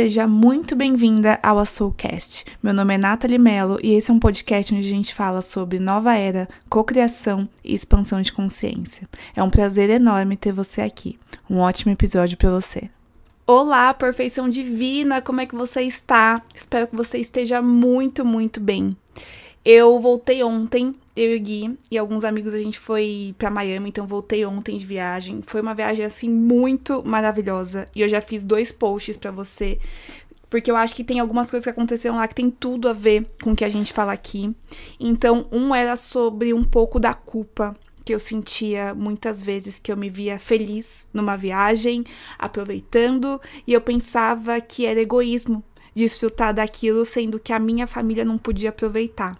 Seja muito bem-vinda ao Soulcast. Meu nome é Nathalie Mello e esse é um podcast onde a gente fala sobre nova era, cocriação e expansão de consciência. É um prazer enorme ter você aqui. Um ótimo episódio para você. Olá, perfeição divina, como é que você está? Espero que você esteja muito, muito bem. Eu voltei ontem, eu e o Gui e alguns amigos, a gente foi para Miami, então voltei ontem de viagem. Foi uma viagem assim muito maravilhosa e eu já fiz dois posts para você, porque eu acho que tem algumas coisas que aconteceram lá que tem tudo a ver com o que a gente fala aqui. Então, um era sobre um pouco da culpa que eu sentia muitas vezes que eu me via feliz numa viagem, aproveitando, e eu pensava que era egoísmo desfrutar daquilo, sendo que a minha família não podia aproveitar.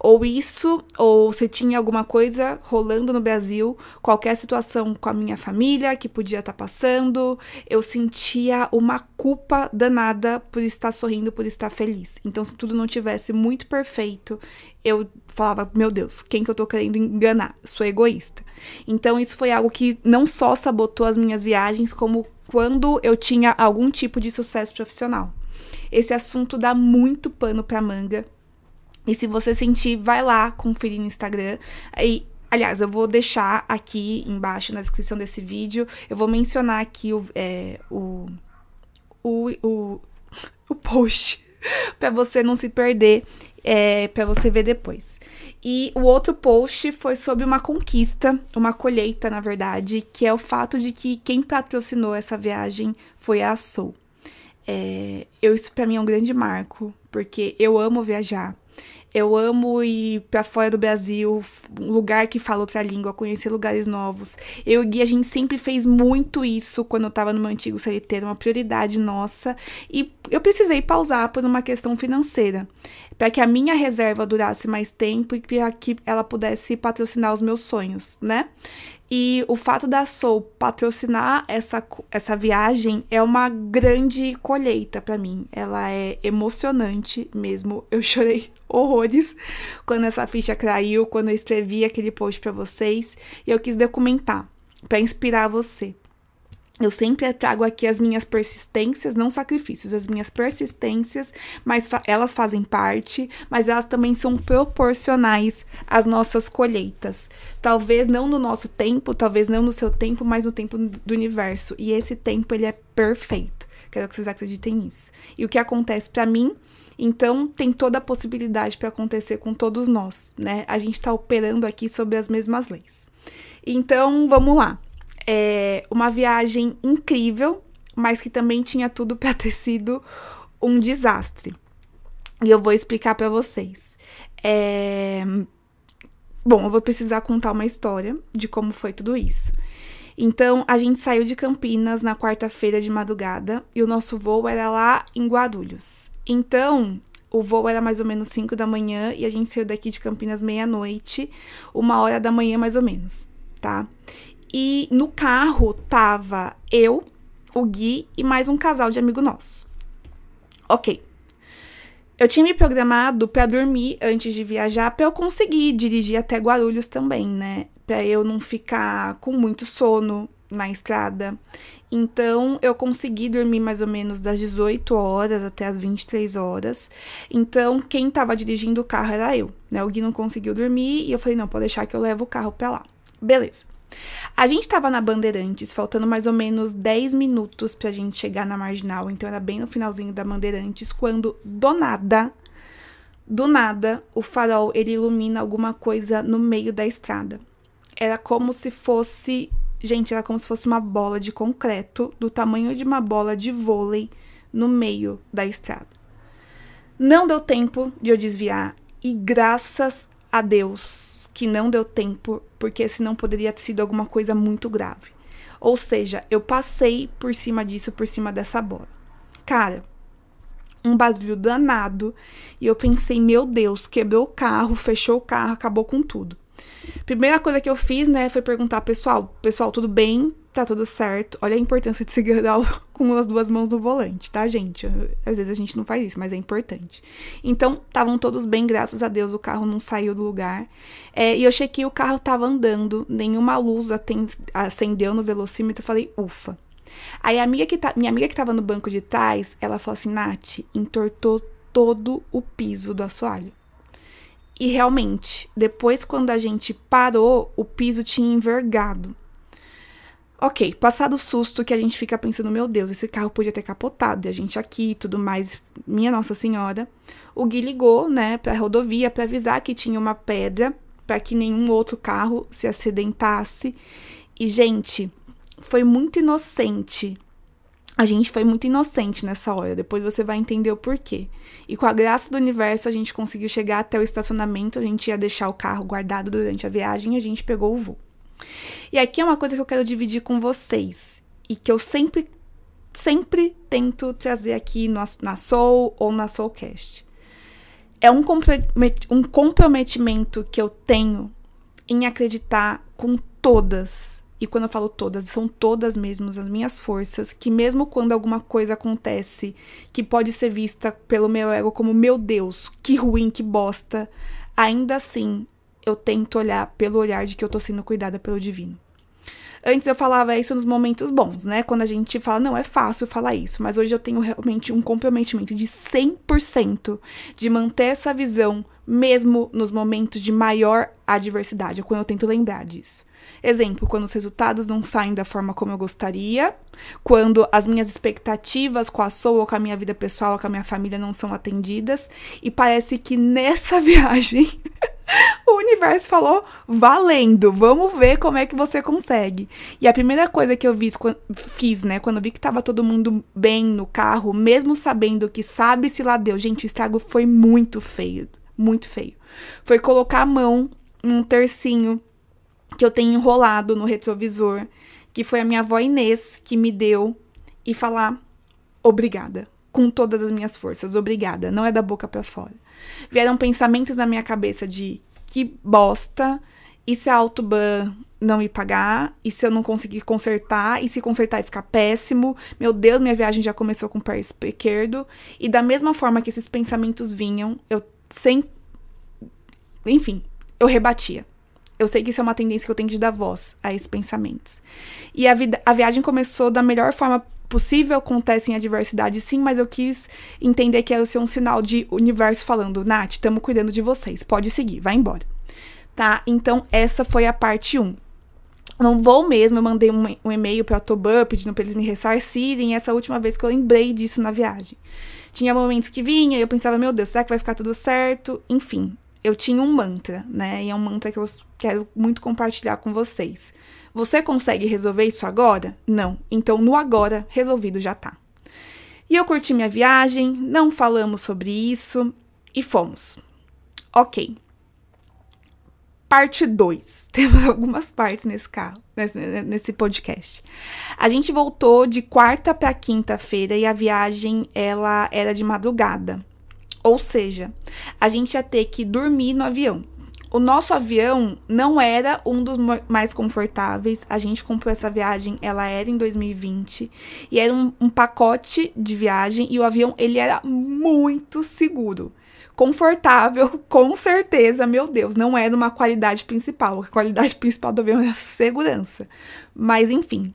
Ou isso, ou se tinha alguma coisa rolando no Brasil, qualquer situação com a minha família que podia estar tá passando, eu sentia uma culpa danada por estar sorrindo, por estar feliz. Então, se tudo não tivesse muito perfeito, eu falava, meu Deus, quem que eu tô querendo enganar? Sou egoísta. Então, isso foi algo que não só sabotou as minhas viagens, como quando eu tinha algum tipo de sucesso profissional. Esse assunto dá muito pano pra manga e se você sentir, vai lá conferir no Instagram. E, aliás, eu vou deixar aqui embaixo na descrição desse vídeo. Eu vou mencionar aqui o, é, o, o, o, o post para você não se perder, é, para você ver depois. E o outro post foi sobre uma conquista, uma colheita, na verdade, que é o fato de que quem patrocinou essa viagem foi a Soul. É, eu, isso para mim é um grande marco, porque eu amo viajar. Eu amo ir para fora do Brasil, lugar que fala outra língua, conhecer lugares novos. Eu e Gui, a gente sempre fez muito isso quando eu tava no meu antigo CLT, era uma prioridade nossa. E eu precisei pausar por uma questão financeira, para que a minha reserva durasse mais tempo e para que ela pudesse patrocinar os meus sonhos, né? E o fato da Soul patrocinar essa, essa viagem é uma grande colheita para mim. Ela é emocionante mesmo. Eu chorei horrores quando essa ficha caiu, quando eu escrevi aquele post para vocês. E eu quis documentar para inspirar você. Eu sempre trago aqui as minhas persistências, não sacrifícios, as minhas persistências, mas fa elas fazem parte, mas elas também são proporcionais às nossas colheitas. Talvez não no nosso tempo, talvez não no seu tempo, mas no tempo do universo. E esse tempo ele é perfeito. Quero que vocês acreditem nisso. E o que acontece para mim então, tem toda a possibilidade para acontecer com todos nós, né? A gente está operando aqui sobre as mesmas leis. Então, vamos lá é, uma viagem incrível, mas que também tinha tudo para ter sido um desastre. E eu vou explicar para vocês. É... Bom, eu vou precisar contar uma história de como foi tudo isso. Então, a gente saiu de Campinas na quarta-feira de madrugada e o nosso voo era lá em Guarulhos. Então, o voo era mais ou menos 5 da manhã e a gente saiu daqui de Campinas meia-noite, uma hora da manhã mais ou menos, tá? E no carro tava eu, o Gui e mais um casal de amigo nosso. Ok. Eu tinha me programado para dormir antes de viajar, para eu conseguir dirigir até Guarulhos também, né? Para eu não ficar com muito sono na estrada. Então, eu consegui dormir mais ou menos das 18 horas até as 23 horas. Então, quem tava dirigindo o carro era eu, né? O Gui não conseguiu dormir e eu falei: "Não, pode deixar que eu levo o carro para lá". Beleza. A gente estava na Bandeirantes, faltando mais ou menos 10 minutos pra gente chegar na Marginal, então era bem no finalzinho da Bandeirantes, quando do nada, do nada, o farol ele ilumina alguma coisa no meio da estrada. Era como se fosse, gente, era como se fosse uma bola de concreto do tamanho de uma bola de vôlei no meio da estrada. Não deu tempo de eu desviar e graças a Deus que não deu tempo, porque senão poderia ter sido alguma coisa muito grave. Ou seja, eu passei por cima disso, por cima dessa bola. Cara, um barulho danado. E eu pensei, meu Deus, quebrou o carro, fechou o carro, acabou com tudo. Primeira coisa que eu fiz, né, foi perguntar, pessoal, pessoal, tudo bem? Tá tudo certo? Olha a importância de segurar com as duas mãos no volante, tá, gente? Às vezes a gente não faz isso, mas é importante. Então, estavam todos bem, graças a Deus, o carro não saiu do lugar. É, e eu chequei, o carro tava andando, nenhuma luz acendeu no velocímetro, eu falei, ufa. Aí a amiga que tá, minha amiga que tava no banco de trás, ela falou assim: Nath, entortou todo o piso do assoalho. E realmente, depois quando a gente parou, o piso tinha envergado. Ok, passado o susto que a gente fica pensando, meu Deus, esse carro podia ter capotado, e a gente aqui e tudo mais, minha Nossa Senhora. O Gui ligou, né, pra rodovia para avisar que tinha uma pedra para que nenhum outro carro se acidentasse. E, gente, foi muito inocente. A gente foi muito inocente nessa hora, depois você vai entender o porquê. E com a graça do universo, a gente conseguiu chegar até o estacionamento, a gente ia deixar o carro guardado durante a viagem e a gente pegou o voo. E aqui é uma coisa que eu quero dividir com vocês e que eu sempre, sempre tento trazer aqui no, na Soul ou na Soulcast. É um, um comprometimento que eu tenho em acreditar com todas e quando eu falo todas, são todas mesmo as minhas forças, que mesmo quando alguma coisa acontece que pode ser vista pelo meu ego como meu Deus, que ruim, que bosta, ainda assim eu tento olhar pelo olhar de que eu tô sendo cuidada pelo divino. Antes eu falava isso nos momentos bons, né? Quando a gente fala, não, é fácil falar isso, mas hoje eu tenho realmente um comprometimento de 100% de manter essa visão, mesmo nos momentos de maior adversidade, é quando eu tento lembrar disso. Exemplo, quando os resultados não saem da forma como eu gostaria, quando as minhas expectativas com a Soul ou com a minha vida pessoal ou com a minha família não são atendidas, e parece que nessa viagem o universo falou: valendo, vamos ver como é que você consegue. E a primeira coisa que eu fiz, fiz né, quando vi que tava todo mundo bem no carro, mesmo sabendo que sabe-se lá deu, gente, o estrago foi muito feio, muito feio. Foi colocar a mão num tercinho que eu tenho enrolado no retrovisor, que foi a minha avó Inês que me deu, e falar obrigada, com todas as minhas forças, obrigada, não é da boca para fora. Vieram pensamentos na minha cabeça de que bosta, e se a Autoban não me pagar, e se eu não conseguir consertar, e se consertar e ficar péssimo, meu Deus, minha viagem já começou com o pé esquerdo, e da mesma forma que esses pensamentos vinham, eu sem enfim, eu rebatia. Eu sei que isso é uma tendência que eu tenho de dar voz a esses pensamentos. E a, vida, a viagem começou da melhor forma possível, acontece em adversidade sim, mas eu quis entender que ia ser um sinal de universo falando, Nath, estamos cuidando de vocês, pode seguir, vai embora. Tá? Então, essa foi a parte 1. Não vou mesmo, eu mandei um, um e-mail para a Toban pedindo para eles me ressarcirem, essa última vez que eu lembrei disso na viagem. Tinha momentos que vinha e eu pensava, meu Deus, será que vai ficar tudo certo? Enfim, eu tinha um mantra, né? E é um mantra que eu quero muito compartilhar com vocês. Você consegue resolver isso agora? Não. Então, no agora, resolvido já tá. E eu curti minha viagem, não falamos sobre isso e fomos. Ok. Parte 2. Temos algumas partes nesse carro, nesse, podcast. A gente voltou de quarta para quinta-feira e a viagem ela era de madrugada. Ou seja, a gente ia ter que dormir no avião. O nosso avião não era um dos mais confortáveis. A gente comprou essa viagem, ela era em 2020 e era um, um pacote de viagem e o avião ele era muito seguro confortável, com certeza, meu Deus, não era uma qualidade principal. A qualidade principal do avião é a segurança. Mas enfim,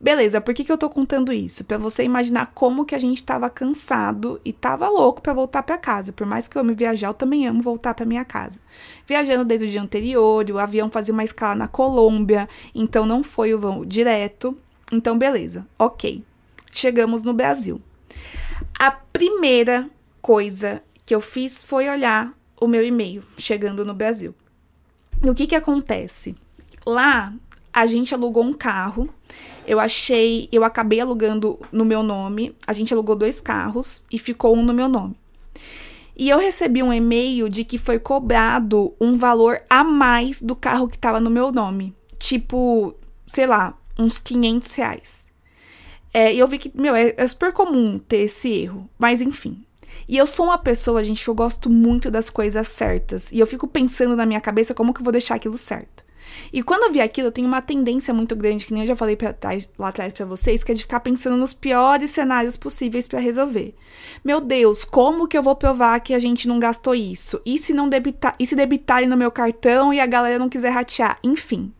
Beleza, por que, que eu tô contando isso? Para você imaginar como que a gente tava cansado e tava louco para voltar para casa. Por mais que eu ame viajar, eu também amo voltar para minha casa. Viajando desde o dia anterior, o avião fazia uma escala na Colômbia, então não foi o voo direto. Então, beleza, ok. Chegamos no Brasil. A primeira coisa que eu fiz foi olhar o meu e-mail chegando no Brasil. E o que que acontece? Lá a gente alugou um carro. Eu achei, eu acabei alugando no meu nome. A gente alugou dois carros e ficou um no meu nome. E eu recebi um e-mail de que foi cobrado um valor a mais do carro que estava no meu nome. Tipo, sei lá, uns 500 reais. É, e eu vi que, meu, é, é super comum ter esse erro. Mas enfim. E eu sou uma pessoa, gente, que eu gosto muito das coisas certas. E eu fico pensando na minha cabeça como que eu vou deixar aquilo certo. E quando eu vi aquilo, eu tenho uma tendência muito grande, que nem eu já falei trás, lá atrás para vocês, que é de ficar pensando nos piores cenários possíveis para resolver. Meu Deus, como que eu vou provar que a gente não gastou isso? E se não debitar, e se debitarem no meu cartão e a galera não quiser ratear? Enfim.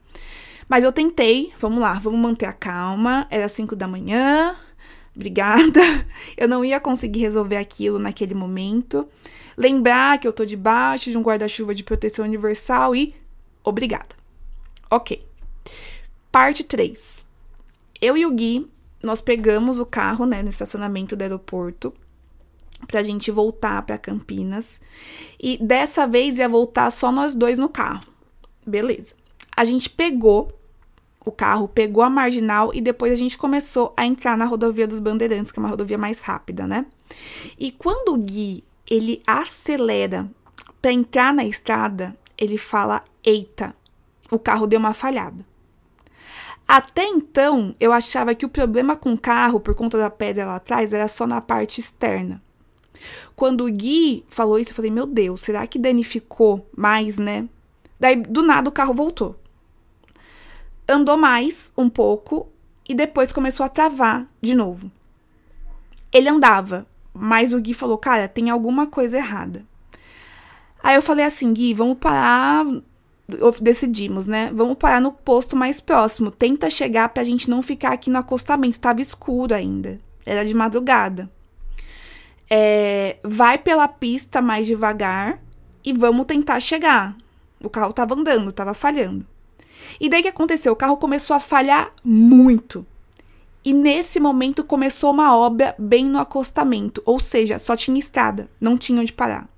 Mas eu tentei, vamos lá, vamos manter a calma. Era 5 da manhã, obrigada. Eu não ia conseguir resolver aquilo naquele momento. Lembrar que eu tô debaixo de um guarda-chuva de proteção universal e obrigada. Ok. Parte 3. Eu e o Gui, nós pegamos o carro, né, no estacionamento do aeroporto pra gente voltar para Campinas. E dessa vez ia voltar só nós dois no carro. Beleza. A gente pegou o carro, pegou a marginal e depois a gente começou a entrar na rodovia dos Bandeirantes, que é uma rodovia mais rápida, né? E quando o Gui, ele acelera para entrar na estrada, ele fala: "Eita, o carro deu uma falhada". Até então, eu achava que o problema com o carro, por conta da pedra lá atrás, era só na parte externa. Quando o Gui falou isso, eu falei: Meu Deus, será que danificou mais, né? Daí, do nada, o carro voltou. Andou mais um pouco e depois começou a travar de novo. Ele andava, mas o Gui falou: Cara, tem alguma coisa errada. Aí eu falei assim: Gui, vamos parar. Decidimos, né? Vamos parar no posto mais próximo. Tenta chegar pra gente não ficar aqui no acostamento. Tava escuro ainda. Era de madrugada. É, vai pela pista mais devagar e vamos tentar chegar. O carro tava andando, tava falhando. E daí que aconteceu? O carro começou a falhar muito. E nesse momento começou uma obra bem no acostamento, ou seja, só tinha estrada, não tinha onde parar.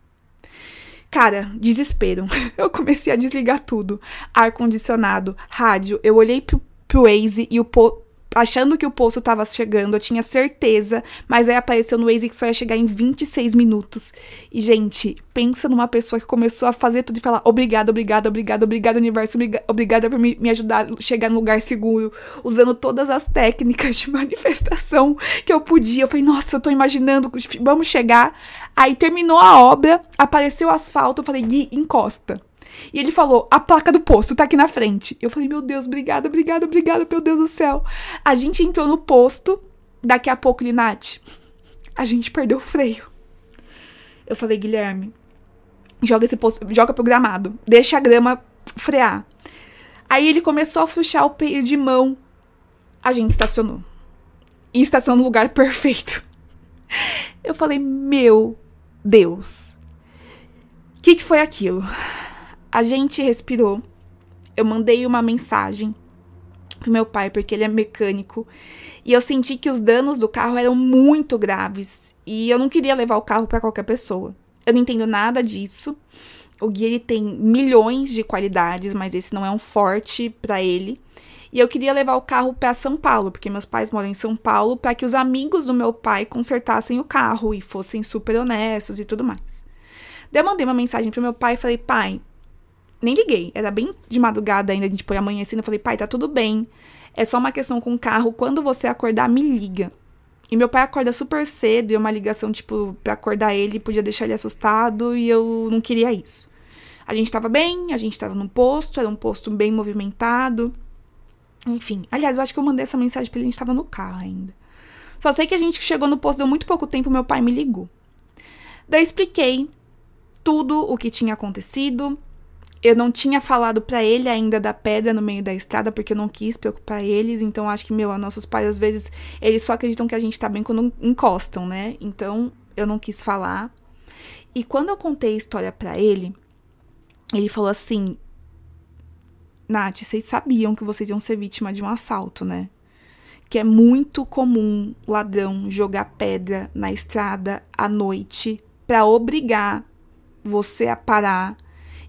Cara, desespero. Eu comecei a desligar tudo. Ar condicionado, rádio. Eu olhei pro, pro Waze e o po achando que o posto tava chegando, eu tinha certeza, mas aí apareceu no Waze que só ia chegar em 26 minutos. E, gente, pensa numa pessoa que começou a fazer tudo e falar obrigada, obrigada, obrigada, obrigada, universo, obrigada por me, me ajudar a chegar no lugar seguro, usando todas as técnicas de manifestação que eu podia. Eu falei, nossa, eu tô imaginando, vamos chegar. Aí terminou a obra, apareceu o asfalto, eu falei, Gui, encosta. E ele falou: a placa do posto tá aqui na frente. Eu falei: meu Deus, obrigada, obrigada, obrigada, meu Deus do céu. A gente entrou no posto. Daqui a pouco, Linate, a gente perdeu o freio. Eu falei: Guilherme, joga esse posto, joga pro gramado, deixa a grama frear. Aí ele começou a puxar o peito de mão. A gente estacionou. E estacionou no lugar perfeito. Eu falei: meu Deus. O que, que foi aquilo? A gente respirou. Eu mandei uma mensagem pro meu pai, porque ele é mecânico. E eu senti que os danos do carro eram muito graves. E eu não queria levar o carro para qualquer pessoa. Eu não entendo nada disso. O Gui ele tem milhões de qualidades, mas esse não é um forte para ele. E eu queria levar o carro para São Paulo, porque meus pais moram em São Paulo, para que os amigos do meu pai consertassem o carro e fossem super honestos e tudo mais. Daí eu mandei uma mensagem pro meu pai e falei: "Pai, nem liguei. Era bem de madrugada ainda, a gente foi amanhecendo. Eu falei, pai, tá tudo bem. É só uma questão com o carro. Quando você acordar, me liga. E meu pai acorda super cedo e uma ligação, tipo, pra acordar ele, podia deixar ele assustado e eu não queria isso. A gente tava bem, a gente tava num posto, era um posto bem movimentado. Enfim. Aliás, eu acho que eu mandei essa mensagem pra ele, a gente tava no carro ainda. Só sei que a gente chegou no posto, deu muito pouco tempo, meu pai me ligou. Daí expliquei tudo o que tinha acontecido, eu não tinha falado para ele ainda da pedra no meio da estrada, porque eu não quis preocupar eles. Então, acho que, meu, nossos pais, às vezes, eles só acreditam que a gente tá bem quando encostam, né? Então, eu não quis falar. E quando eu contei a história para ele, ele falou assim: Nath, vocês sabiam que vocês iam ser vítima de um assalto, né? Que é muito comum ladrão jogar pedra na estrada à noite para obrigar você a parar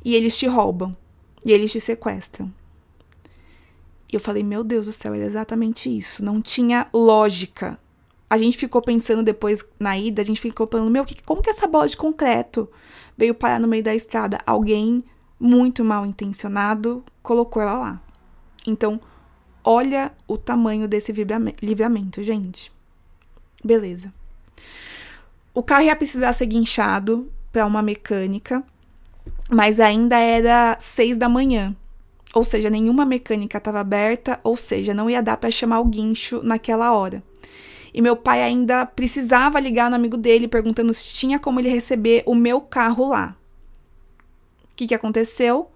e eles te roubam e eles te sequestram. E eu falei, meu Deus do céu, era exatamente isso. Não tinha lógica. A gente ficou pensando depois na ida, a gente ficou pensando, meu, que, como que essa bola de concreto veio parar no meio da estrada? Alguém muito mal intencionado colocou ela lá. Então, olha o tamanho desse livramento, gente. Beleza. O carro ia precisar ser guinchado para uma mecânica mas ainda era seis da manhã. Ou seja, nenhuma mecânica estava aberta, ou seja, não ia dar para chamar o guincho naquela hora. E meu pai ainda precisava ligar no amigo dele perguntando se tinha como ele receber o meu carro lá. O que, que aconteceu?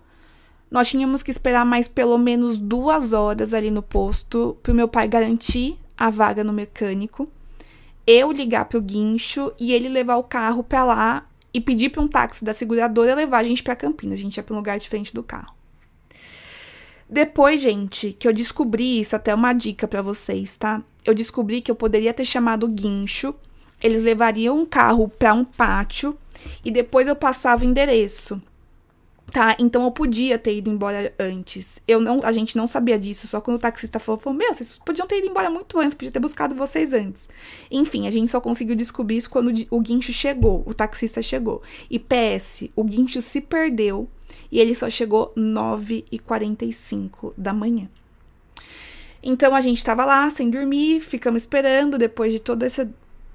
Nós tínhamos que esperar mais pelo menos duas horas ali no posto pro meu pai garantir a vaga no mecânico, eu ligar pro guincho e ele levar o carro pra lá e pedir pra um táxi da seguradora levar a gente pra Campinas. A gente ia pra um lugar diferente do carro. Depois, gente, que eu descobri isso, até uma dica para vocês, tá? Eu descobri que eu poderia ter chamado o guincho, eles levariam um carro para um pátio e depois eu passava o endereço. Tá, então eu podia ter ido embora antes. Eu não, a gente não sabia disso, só quando o taxista falou, falou: "Meu, vocês podiam ter ido embora muito antes, podia ter buscado vocês antes". Enfim, a gente só conseguiu descobrir isso quando o guincho chegou, o taxista chegou. E PS, o guincho se perdeu e ele só chegou 9h45 da manhã. Então a gente estava lá sem dormir, ficamos esperando depois de toda essa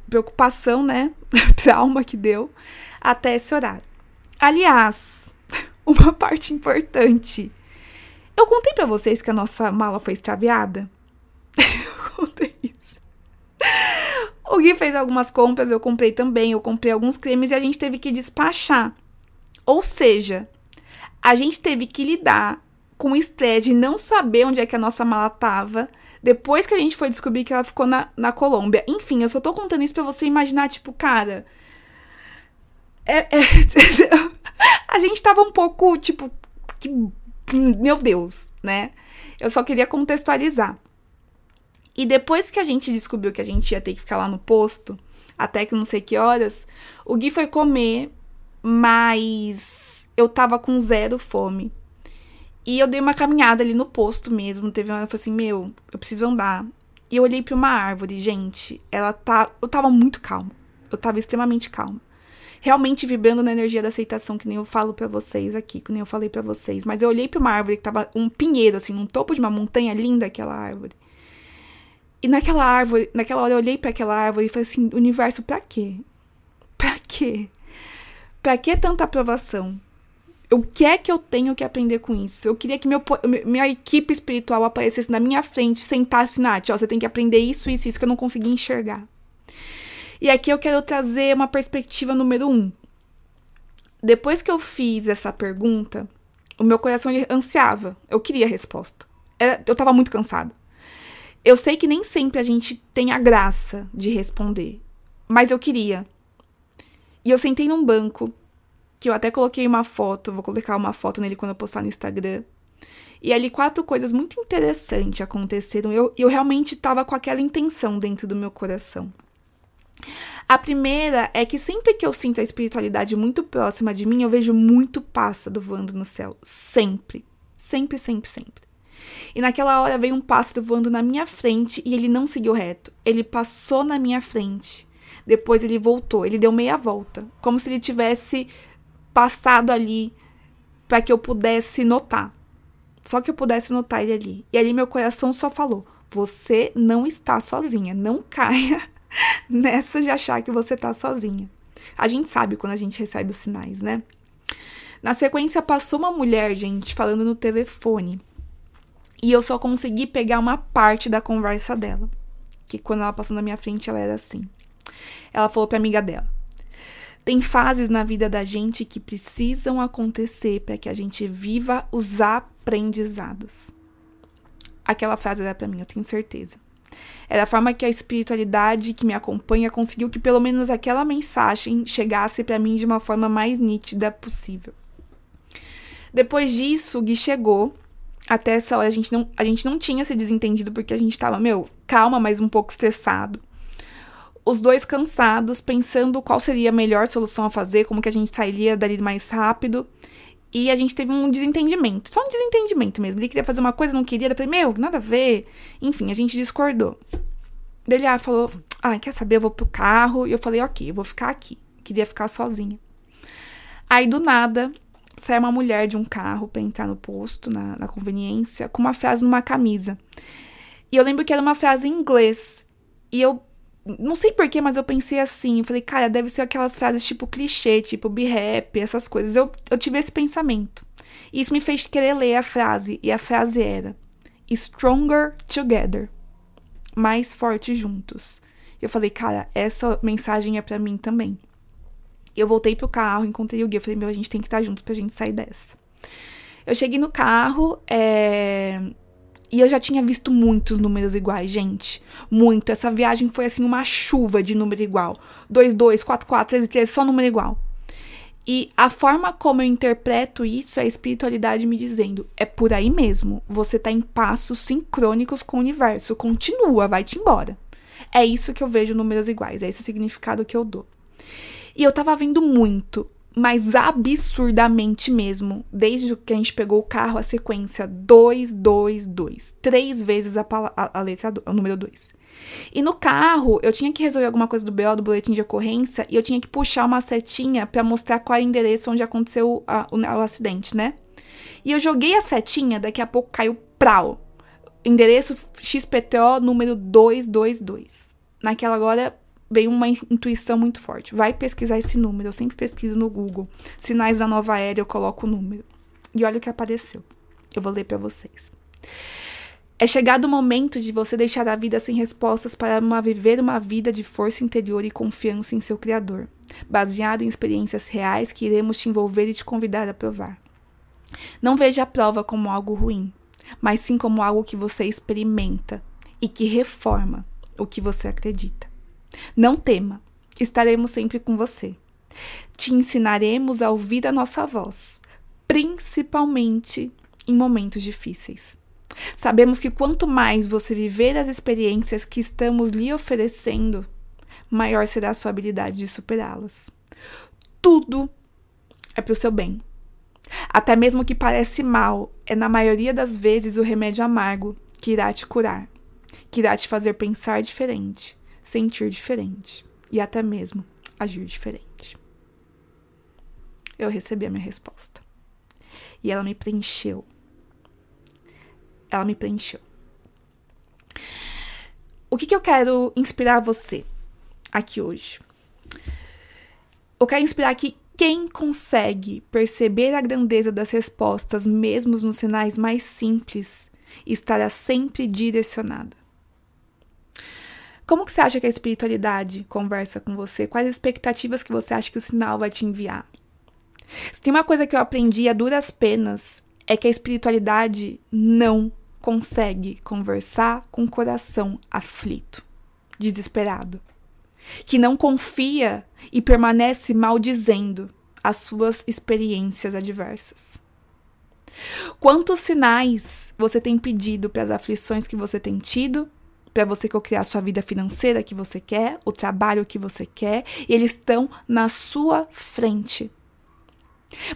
preocupação, né? Trauma que deu até esse horário. Aliás, uma parte importante. Eu contei para vocês que a nossa mala foi extraviada. eu contei isso. O Gui fez algumas compras, eu comprei também, eu comprei alguns cremes e a gente teve que despachar. Ou seja, a gente teve que lidar com o estresse de não saber onde é que a nossa mala tava, depois que a gente foi descobrir que ela ficou na, na Colômbia. Enfim, eu só tô contando isso pra você imaginar, tipo, cara. É, é, a gente tava um pouco, tipo. Que, meu Deus, né? Eu só queria contextualizar. E depois que a gente descobriu que a gente ia ter que ficar lá no posto, até que não sei que horas, o Gui foi comer, mas eu tava com zero fome. E eu dei uma caminhada ali no posto mesmo. Teve uma hora eu falei assim: Meu, eu preciso andar. E eu olhei para uma árvore, gente. Ela tá. Eu tava muito calma. Eu tava extremamente calma. Realmente vibrando na energia da aceitação, que nem eu falo para vocês aqui, que nem eu falei para vocês. Mas eu olhei para uma árvore que tava um pinheiro, assim, no topo de uma montanha linda, aquela árvore. E naquela árvore, naquela hora eu olhei para aquela árvore e falei assim: universo, pra quê? Pra quê? Pra que tanta aprovação? o que é que eu tenho que aprender com isso? Eu queria que meu, minha equipe espiritual aparecesse na minha frente, sentasse, Nath, ó, você tem que aprender isso, isso, isso, que eu não consegui enxergar. E aqui eu quero trazer uma perspectiva número um. Depois que eu fiz essa pergunta, o meu coração ansiava. Eu queria a resposta. Era, eu tava muito cansada. Eu sei que nem sempre a gente tem a graça de responder, mas eu queria. E eu sentei num banco que eu até coloquei uma foto, vou colocar uma foto nele quando eu postar no Instagram. E ali quatro coisas muito interessantes aconteceram. Eu, eu realmente estava com aquela intenção dentro do meu coração. A primeira é que sempre que eu sinto a espiritualidade muito próxima de mim, eu vejo muito pássaro voando no céu. Sempre. Sempre, sempre, sempre. E naquela hora veio um pássaro voando na minha frente e ele não seguiu reto. Ele passou na minha frente. Depois ele voltou. Ele deu meia volta. Como se ele tivesse passado ali para que eu pudesse notar. Só que eu pudesse notar ele ali. E ali meu coração só falou: você não está sozinha. Não caia nessa de achar que você está sozinha. A gente sabe quando a gente recebe os sinais, né? Na sequência, passou uma mulher, gente, falando no telefone. E eu só consegui pegar uma parte da conversa dela. Que quando ela passou na minha frente, ela era assim. Ela falou pra amiga dela: tem fases na vida da gente que precisam acontecer para que a gente viva os aprendizados. Aquela frase era para mim, eu tenho certeza. Era a forma que a espiritualidade que me acompanha conseguiu que pelo menos aquela mensagem chegasse para mim de uma forma mais nítida possível. Depois disso, o Gui chegou. Até essa hora a gente não, a gente não tinha se desentendido porque a gente tava, meu, calma, mas um pouco estressado os dois cansados, pensando qual seria a melhor solução a fazer, como que a gente sairia dali mais rápido. E a gente teve um desentendimento. Só um desentendimento mesmo. Ele queria fazer uma coisa, não queria. Eu falei, meu, nada a ver. Enfim, a gente discordou. Ele ah, falou, ah, quer saber? Eu vou pro carro. E eu falei, ok, eu vou ficar aqui. Queria ficar sozinha. Aí, do nada, sai uma mulher de um carro pra entrar no posto, na, na conveniência, com uma frase numa camisa. E eu lembro que era uma frase em inglês. E eu não sei porquê, mas eu pensei assim. Eu falei, cara, deve ser aquelas frases tipo clichê, tipo be happy, essas coisas. Eu, eu tive esse pensamento. E isso me fez querer ler a frase. E a frase era: Stronger together. Mais forte juntos. Eu falei, cara, essa mensagem é para mim também. Eu voltei pro carro, encontrei o Gui. Eu falei, meu, a gente tem que estar juntos pra gente sair dessa. Eu cheguei no carro, é... E eu já tinha visto muitos números iguais, gente. Muito. Essa viagem foi assim uma chuva de número igual. 2, 2, 4, 4, 13, 13, só número igual. E a forma como eu interpreto isso é a espiritualidade me dizendo: é por aí mesmo. Você tá em passos sincrônicos com o universo. Continua, vai-te embora. É isso que eu vejo números iguais. É esse o significado que eu dou. E eu tava vendo muito mas absurdamente mesmo, desde que a gente pegou o carro, a sequência 2, 2, 2. Três vezes a, a, a letra, o número 2. E no carro, eu tinha que resolver alguma coisa do BO, do boletim de ocorrência, e eu tinha que puxar uma setinha para mostrar qual é o endereço onde aconteceu a, o, o, acidente, né? E eu joguei a setinha, daqui a pouco caiu prau. Endereço XPTO número 222. Naquela agora, veio uma intuição muito forte. Vai pesquisar esse número. Eu sempre pesquiso no Google. Sinais da nova era, eu coloco o número. E olha o que apareceu. Eu vou ler para vocês. É chegado o momento de você deixar a vida sem respostas para uma, viver uma vida de força interior e confiança em seu Criador, baseado em experiências reais que iremos te envolver e te convidar a provar. Não veja a prova como algo ruim, mas sim como algo que você experimenta e que reforma o que você acredita. Não tema, estaremos sempre com você. Te ensinaremos a ouvir a nossa voz, principalmente em momentos difíceis. Sabemos que quanto mais você viver as experiências que estamos lhe oferecendo, maior será a sua habilidade de superá-las. Tudo é para o seu bem. Até mesmo o que parece mal é, na maioria das vezes, o remédio amargo que irá te curar, que irá te fazer pensar diferente, sentir diferente e até mesmo agir diferente. Eu recebi a minha resposta. E ela me preencheu. Ela me preencheu. O que, que eu quero inspirar você aqui hoje? Eu quero inspirar que quem consegue perceber a grandeza das respostas, mesmo nos sinais mais simples, estará sempre direcionado. Como que você acha que a espiritualidade conversa com você? Quais expectativas que você acha que o sinal vai te enviar? Se tem uma coisa que eu aprendi a duras penas, é que a espiritualidade não consegue conversar com o coração aflito, desesperado, que não confia e permanece maldizendo as suas experiências adversas. Quantos sinais você tem pedido para as aflições que você tem tido para você criar a sua vida financeira que você quer, o trabalho que você quer, e eles estão na sua frente.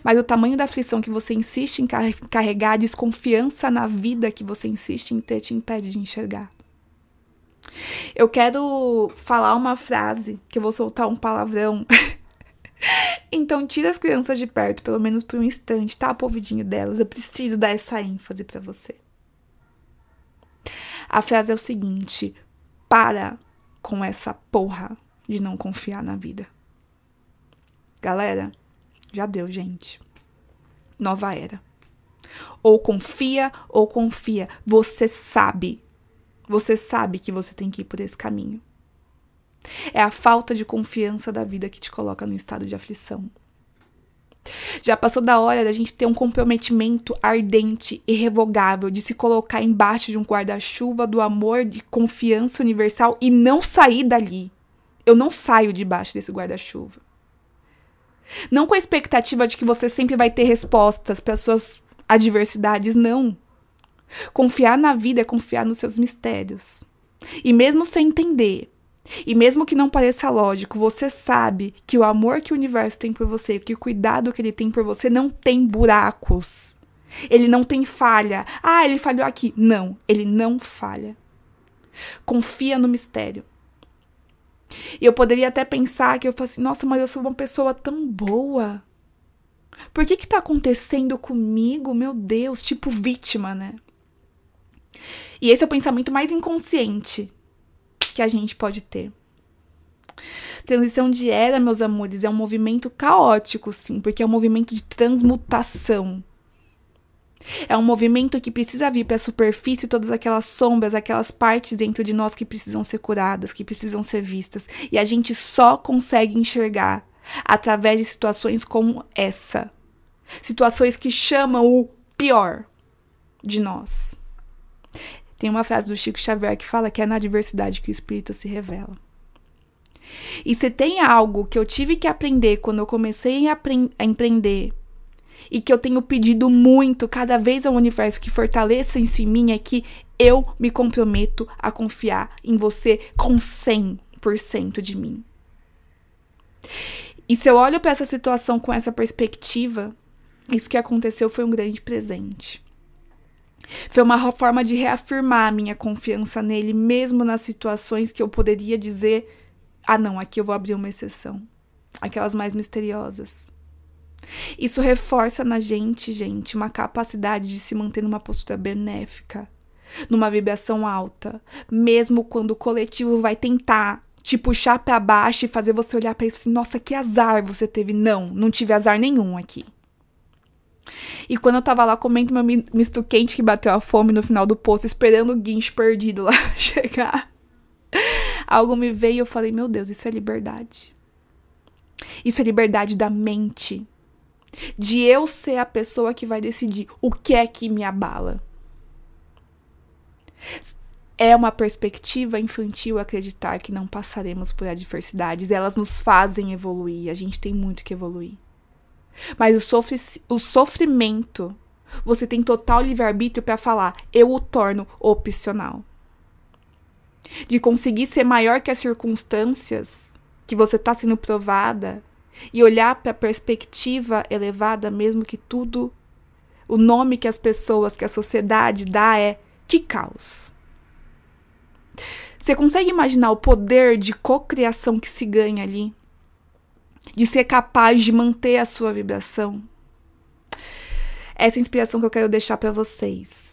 Mas o tamanho da aflição que você insiste em carregar, a desconfiança na vida que você insiste em ter, te impede de enxergar. Eu quero falar uma frase que eu vou soltar um palavrão. então, tira as crianças de perto, pelo menos por um instante, tapa o ouvidinho delas. Eu preciso dar essa ênfase para você. A frase é o seguinte: para com essa porra de não confiar na vida. Galera, já deu, gente. Nova era. Ou confia ou confia. Você sabe. Você sabe que você tem que ir por esse caminho. É a falta de confiança da vida que te coloca no estado de aflição. Já passou da hora da gente ter um comprometimento ardente, irrevogável, de se colocar embaixo de um guarda-chuva do amor, de confiança universal e não sair dali. Eu não saio debaixo desse guarda-chuva. Não com a expectativa de que você sempre vai ter respostas para suas adversidades, não. Confiar na vida é confiar nos seus mistérios. E mesmo sem entender, e mesmo que não pareça lógico, você sabe que o amor que o universo tem por você, que o cuidado que ele tem por você não tem buracos. Ele não tem falha. Ah, ele falhou aqui. Não, ele não falha. Confia no mistério. E eu poderia até pensar que eu falo assim, nossa, mas eu sou uma pessoa tão boa. Por que que tá acontecendo comigo? Meu Deus, tipo vítima, né? E esse é o pensamento mais inconsciente que a gente pode ter. Transição de era, meus amores, é um movimento caótico, sim, porque é um movimento de transmutação. É um movimento que precisa vir para a superfície todas aquelas sombras, aquelas partes dentro de nós que precisam ser curadas, que precisam ser vistas. E a gente só consegue enxergar através de situações como essa. Situações que chamam o pior de nós. Tem uma frase do Chico Xavier que fala que é na adversidade que o espírito se revela. E se tem algo que eu tive que aprender quando eu comecei a, a empreender e que eu tenho pedido muito cada vez ao universo que fortaleça isso em mim é que eu me comprometo a confiar em você com 100% de mim. E se eu olho para essa situação com essa perspectiva, isso que aconteceu foi um grande presente. Foi uma forma de reafirmar a minha confiança nele, mesmo nas situações que eu poderia dizer: ah, não, aqui eu vou abrir uma exceção. Aquelas mais misteriosas. Isso reforça na gente, gente, uma capacidade de se manter numa postura benéfica, numa vibração alta, mesmo quando o coletivo vai tentar te puxar para baixo e fazer você olhar para isso assim, nossa, que azar você teve. Não, não tive azar nenhum aqui. E quando eu tava lá comendo meu misto quente que bateu a fome no final do poço, esperando o guincho perdido lá chegar, algo me veio e eu falei: Meu Deus, isso é liberdade. Isso é liberdade da mente. De eu ser a pessoa que vai decidir o que é que me abala. É uma perspectiva infantil acreditar que não passaremos por adversidades. Elas nos fazem evoluir. A gente tem muito que evoluir. Mas o, o sofrimento, você tem total livre-arbítrio para falar, eu o torno opcional. De conseguir ser maior que as circunstâncias que você está sendo provada e olhar para a perspectiva elevada, mesmo que tudo, o nome que as pessoas, que a sociedade dá é que caos. Você consegue imaginar o poder de cocriação que se ganha ali? De ser capaz de manter a sua vibração. Essa é inspiração que eu quero deixar para vocês.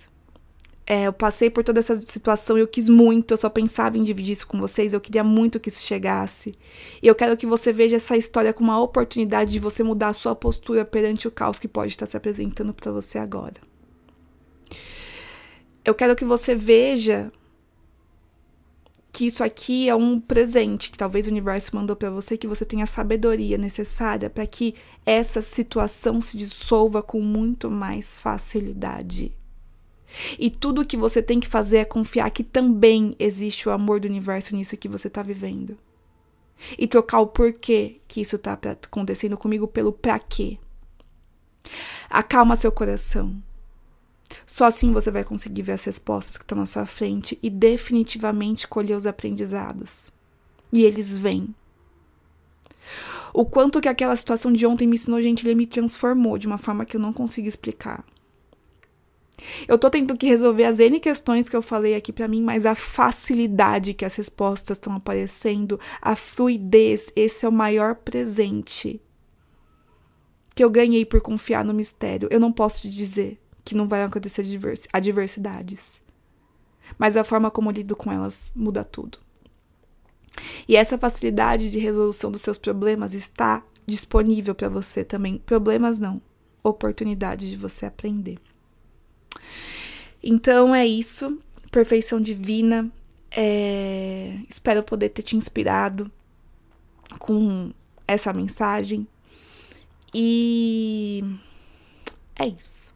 É, eu passei por toda essa situação e eu quis muito, eu só pensava em dividir isso com vocês, eu queria muito que isso chegasse. E eu quero que você veja essa história como uma oportunidade de você mudar a sua postura perante o caos que pode estar se apresentando para você agora. Eu quero que você veja que isso aqui é um presente que talvez o universo mandou para você, que você tenha a sabedoria necessária para que essa situação se dissolva com muito mais facilidade. E tudo o que você tem que fazer é confiar que também existe o amor do universo nisso que você está vivendo. E trocar o porquê que isso está acontecendo comigo pelo pra quê. Acalma seu coração. Só assim você vai conseguir ver as respostas que estão na sua frente e definitivamente colher os aprendizados. E eles vêm. O quanto que aquela situação de ontem me ensinou, gente, ele me transformou de uma forma que eu não consigo explicar. Eu tô tendo que resolver as N questões que eu falei aqui para mim, mas a facilidade que as respostas estão aparecendo, a fluidez, esse é o maior presente que eu ganhei por confiar no mistério. Eu não posso te dizer que não vai acontecer adversidades. Mas a forma como lido com elas muda tudo. E essa facilidade de resolução dos seus problemas está disponível para você também. Problemas não, oportunidade de você aprender. Então é isso. Perfeição divina. É... Espero poder ter te inspirado com essa mensagem. E é isso.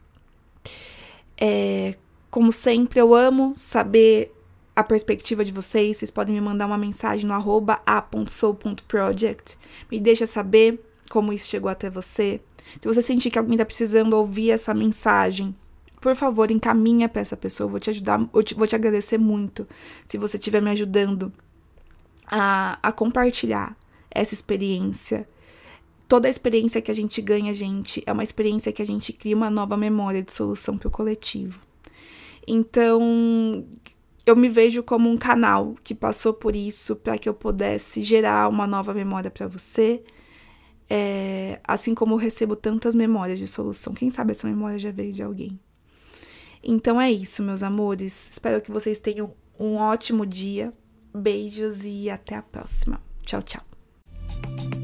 É, como sempre, eu amo saber a perspectiva de vocês. Vocês podem me mandar uma mensagem no arroba a.sou.project. Me deixa saber como isso chegou até você. Se você sentir que alguém está precisando ouvir essa mensagem, por favor, encaminha para essa pessoa. Eu vou te ajudar, eu te, vou te agradecer muito se você estiver me ajudando a, a compartilhar essa experiência toda a experiência que a gente ganha, gente, é uma experiência que a gente cria uma nova memória de solução para o coletivo. Então, eu me vejo como um canal que passou por isso para que eu pudesse gerar uma nova memória para você. É, assim como eu recebo tantas memórias de solução. Quem sabe essa memória já veio de alguém. Então é isso, meus amores. Espero que vocês tenham um ótimo dia. Beijos e até a próxima. Tchau, tchau.